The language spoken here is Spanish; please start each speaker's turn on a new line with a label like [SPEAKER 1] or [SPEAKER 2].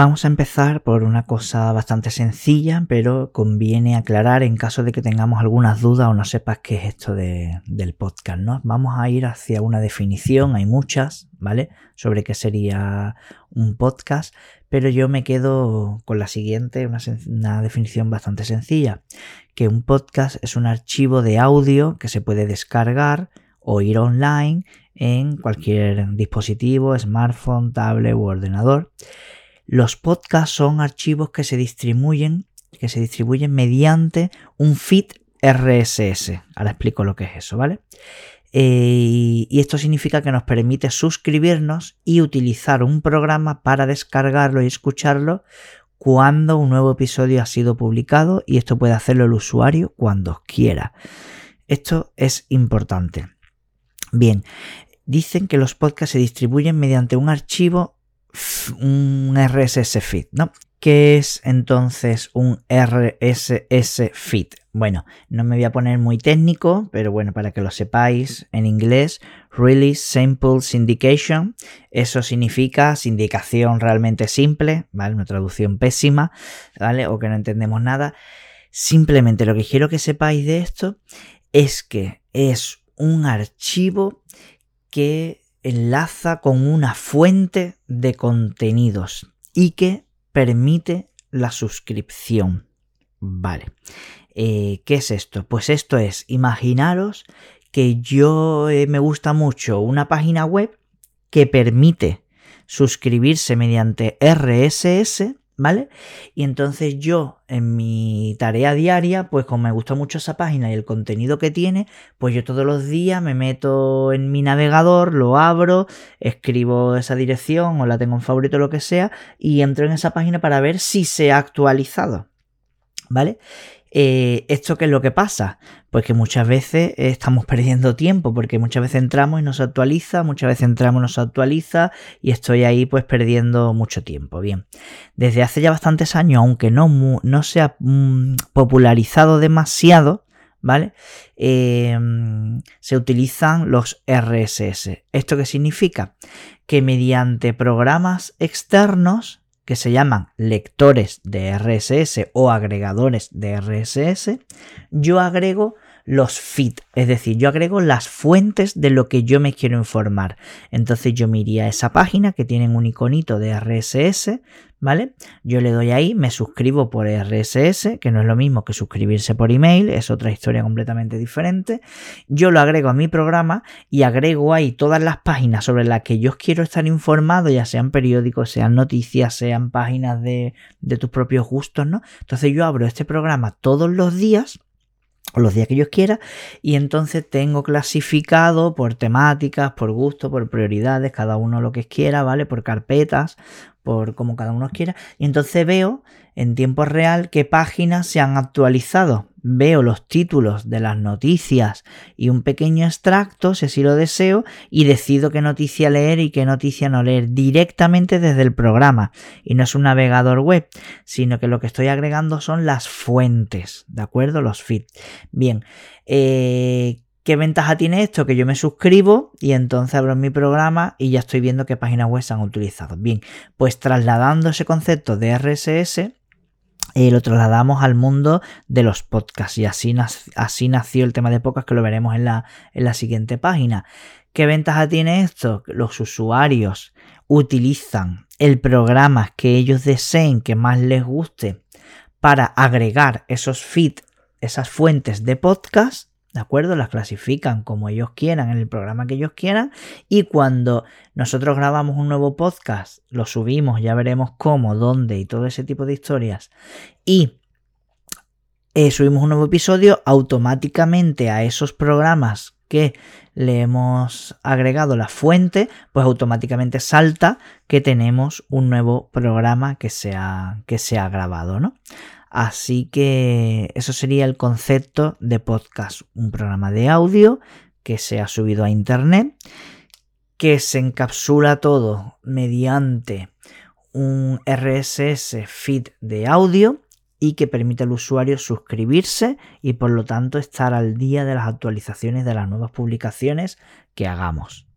[SPEAKER 1] Vamos a empezar por una cosa bastante sencilla, pero conviene aclarar en caso de que tengamos algunas dudas o no sepas qué es esto del podcast, ¿no? Vamos a ir hacia una definición, hay muchas, ¿vale? Sobre qué sería un podcast, pero yo me quedo con la siguiente, una definición bastante sencilla, que un podcast es un archivo de audio que se puede descargar o ir online en cualquier dispositivo, smartphone, tablet u ordenador los podcasts son archivos que se distribuyen, que se distribuyen mediante un feed RSS. Ahora explico lo que es eso, ¿vale? Eh, y esto significa que nos permite suscribirnos y utilizar un programa para descargarlo y escucharlo cuando un nuevo episodio ha sido publicado y esto puede hacerlo el usuario cuando quiera. Esto es importante. Bien, dicen que los podcasts se distribuyen mediante un archivo un RSS feed, ¿no? ¿Qué es entonces un RSS feed? Bueno, no me voy a poner muy técnico, pero bueno, para que lo sepáis, en inglés, Release Simple Syndication, eso significa sindicación realmente simple, ¿vale? Una traducción pésima, ¿vale? O que no entendemos nada. Simplemente lo que quiero que sepáis de esto es que es un archivo que enlaza con una fuente de contenidos y que permite la suscripción. Vale. Eh, ¿Qué es esto? Pues esto es, imaginaros que yo eh, me gusta mucho una página web que permite suscribirse mediante RSS ¿vale? Y entonces yo en mi tarea diaria, pues como me gusta mucho esa página y el contenido que tiene, pues yo todos los días me meto en mi navegador, lo abro, escribo esa dirección o la tengo en favorito lo que sea y entro en esa página para ver si se ha actualizado, ¿vale? Eh, ¿Esto qué es lo que pasa? Pues que muchas veces estamos perdiendo tiempo, porque muchas veces entramos y nos actualiza, muchas veces entramos y nos actualiza, y estoy ahí pues perdiendo mucho tiempo. Bien, desde hace ya bastantes años, aunque no, no se ha mm, popularizado demasiado, ¿vale? Em, se utilizan los RSS. ¿Esto qué significa? Que mediante programas externos que se llaman lectores de RSS o agregadores de RSS, yo agrego los feeds, es decir, yo agrego las fuentes de lo que yo me quiero informar. Entonces yo me iría a esa página que tienen un iconito de RSS, ¿vale? Yo le doy ahí, me suscribo por RSS, que no es lo mismo que suscribirse por email, es otra historia completamente diferente. Yo lo agrego a mi programa y agrego ahí todas las páginas sobre las que yo quiero estar informado, ya sean periódicos, sean noticias, sean páginas de, de tus propios gustos, ¿no? Entonces yo abro este programa todos los días los días que yo quiera y entonces tengo clasificado por temáticas, por gusto, por prioridades, cada uno lo que quiera, ¿vale? Por carpetas, por como cada uno quiera y entonces veo en tiempo real qué páginas se han actualizado. Veo los títulos de las noticias y un pequeño extracto, si así lo deseo, y decido qué noticia leer y qué noticia no leer directamente desde el programa. Y no es un navegador web, sino que lo que estoy agregando son las fuentes, ¿de acuerdo? Los feeds. Bien, eh, ¿Qué ventaja tiene esto? Que yo me suscribo y entonces abro mi programa y ya estoy viendo qué páginas web se han utilizado. Bien, pues trasladando ese concepto de RSS, lo trasladamos al mundo de los podcasts y así, así nació el tema de podcast que lo veremos en la, en la siguiente página. ¿Qué ventaja tiene esto? Los usuarios utilizan el programa que ellos deseen, que más les guste, para agregar esos feeds, esas fuentes de podcast ¿De acuerdo? Las clasifican como ellos quieran, en el programa que ellos quieran. Y cuando nosotros grabamos un nuevo podcast, lo subimos, ya veremos cómo, dónde y todo ese tipo de historias. Y eh, subimos un nuevo episodio, automáticamente a esos programas que le hemos agregado la fuente, pues automáticamente salta que tenemos un nuevo programa que se ha, que se ha grabado, ¿no? Así que eso sería el concepto de podcast, un programa de audio que se ha subido a internet, que se encapsula todo mediante un RSS feed de audio y que permite al usuario suscribirse y por lo tanto estar al día de las actualizaciones de las nuevas publicaciones que hagamos.